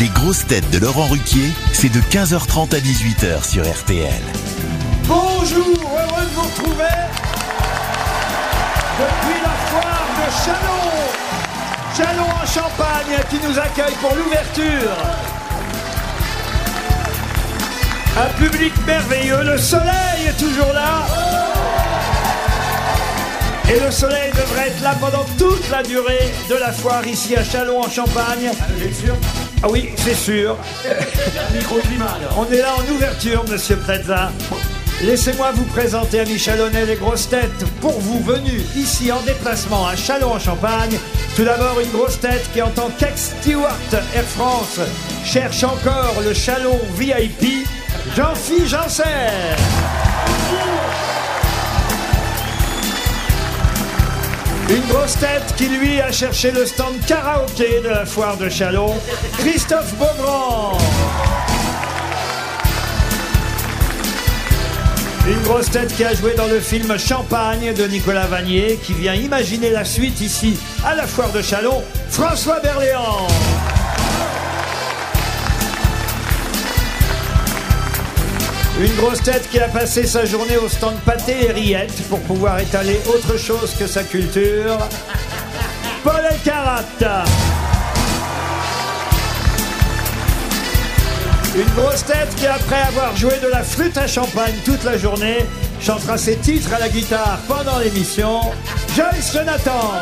Les grosses têtes de Laurent Ruquier, c'est de 15h30 à 18h sur RTL. Bonjour, heureux de vous retrouver depuis la foire de Chalon. Chalon en Champagne qui nous accueille pour l'ouverture. Un public merveilleux, le soleil est toujours là. Et le soleil devrait être là pendant toute la durée de la foire ici à Chalon en Champagne. Ah oui, c'est sûr. On est là en ouverture, monsieur Plaza. Laissez-moi vous présenter à Michelonnet les grosses têtes pour vous venus ici en déplacement à Chalon en Champagne. Tout d'abord une grosse tête qui en tant qu'ex-steward Air France cherche encore le Chalon VIP, Jean-Philippe Janssen. Grosse tête qui lui a cherché le stand karaoké de la foire de Chalon, Christophe Beaugrand. Une grosse tête qui a joué dans le film Champagne de Nicolas Vanier, qui vient imaginer la suite ici à la foire de Chalon, François Berléand. Une grosse tête qui a passé sa journée au stand pâté et rillettes pour pouvoir étaler autre chose que sa culture, Paul Elkarat. Une grosse tête qui, après avoir joué de la flûte à champagne toute la journée, chantera ses titres à la guitare pendant l'émission, Joyce Jonathan.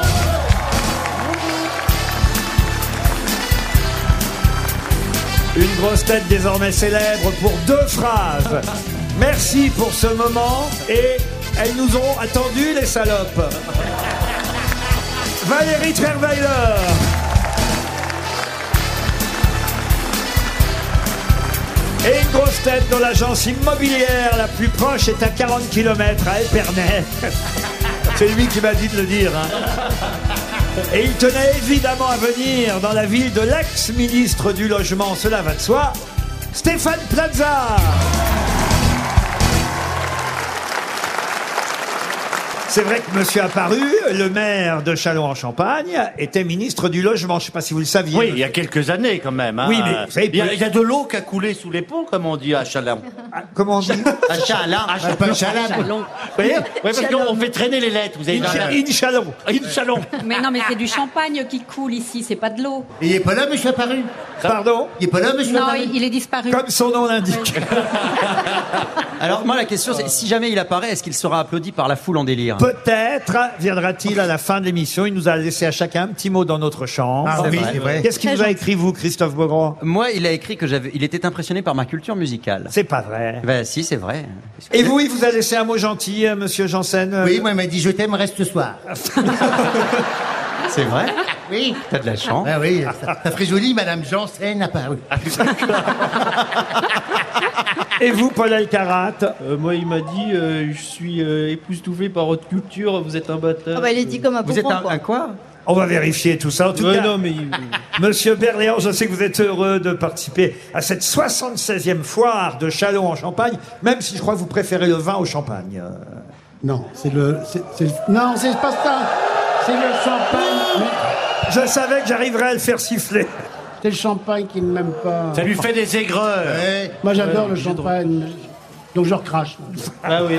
Une grosse tête désormais célèbre pour deux phrases. Merci pour ce moment et elles nous ont attendu les salopes. Valérie Trierweiler. Et une grosse tête dont l'agence immobilière la plus proche est à 40 km à Épernay. C'est lui qui m'a dit de le dire. hein. Et il tenait évidemment à venir dans la ville de l'ex-ministre du Logement, cela va de soi, Stéphane Plaza. C'est vrai que Monsieur Apparu, le maire de Châlons-en-Champagne, était ministre du Logement. Je ne sais pas si vous le saviez. Oui, il y a quelques années quand même. hein. Oui, mais vous savez, il y, a, il y a de l'eau qui a coulé sous les ponts, comme on dit à Chalon. Ah, Comment on dit? À Chalon. pas Chalon. Vous voyez? Oui, parce qu'on fait traîner les lettres. Vous avez In- In Chalon. Une Chalon. Mais non, mais c'est du champagne qui coule ici, c'est pas de l'eau. Et il est pas là, monsieur Apparu? Pardon? Il est pas là, monsieur Non, Apparu? il il est disparu. Comme son nom l'indique. Alors moi la question c'est si jamais il apparaît, est-ce qu'il sera applaudi par la foule en délire Peut-être viendra-t-il à la fin de l'émission. Il nous a laissé à chacun un petit mot dans notre chambre. Ah oui, c'est vrai. Qu'est-ce qu'il vous a écrit, vous, Christophe Beaugrand Moi, il a écrit que j'avais, il était impressionné par ma culture musicale. C'est pas vrai. Ben si, c'est vrai. Et vous, il vous a laissé un mot gentil, euh, monsieur Janssen euh, Oui, moi, il m'a dit je t'aime, reste ce soir. C'est vrai Oui. T'as de la chance. Ah oui, ça, ça ferait joli, madame Janssen apparue. Et vous, Paul Alcarat Euh, moi, il m'a dit euh, Je suis euh, époustouflé par votre culture, vous êtes un bâtard. Ah bah, il est dit comme un Vous êtes un, quoi. un quoi On va vérifier tout ça. En tout Ouais, cas, non, mais. monsieur Berléand, je sais que vous êtes heureux de participer à cette 76e foire de Chalon en Champagne, même si je crois que vous préférez le vin au champagne. Euh, Non, c'est le, c'est, c'est- non, c'est pas ça. C'est le champagne. mais Je savais que j'arriverais à le faire siffler. C'est le champagne qui ne m'aime pas. Ça lui fait des aigreurs. Ouais. Moi, j'adore Ouais, le j'ai champagne. Donc, je recrache. Ah oui.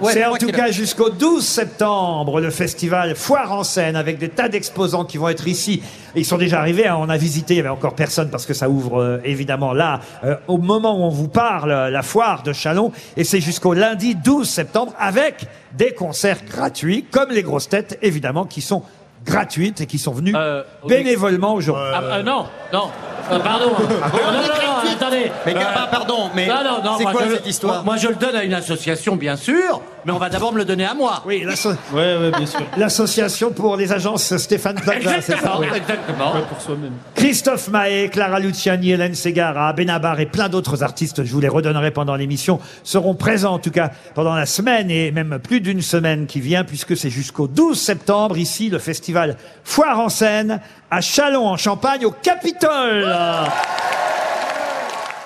Ouais, C'est je en crois tout qu'il cas jusqu'au 12 septembre le festival Foire en scène avec des tas d'exposants qui vont être ici. Ils sont déjà arrivés, hein, on a visité, il n'y avait encore personne parce que ça ouvre euh, évidemment là euh, au moment où on vous parle, euh, la foire de Chalon. Et c'est jusqu'au lundi 12 septembre avec des concerts gratuits comme les grosses têtes évidemment qui sont gratuites et qui sont venues Euh, bénévolement aujourd'hui. Ah, ah, non, non, Euh, pardon. non, non, non, attendez. Mais Euh, pardon, mais non, non, non, c'est moi, quoi je le- cette histoire moi, moi, je le donne à une association, bien sûr, mais on va d'abord me le donner à moi. Oui, l'asso- Ouais, ouais, bien sûr. l'association pour les agences Stéphane Plaza, c'est ça Exactement, oui. exactement. Ouais, pour soi-même. Christophe Mahé, Clara Luciani, Hélène Segara, Benabar et plein d'autres artistes, je vous les redonnerai pendant l'émission, seront présents en tout cas pendant la semaine et même plus d'une semaine qui vient puisque c'est jusqu'au 12 septembre ici le festival Foire en scène à Chalon en Champagne au Capitole.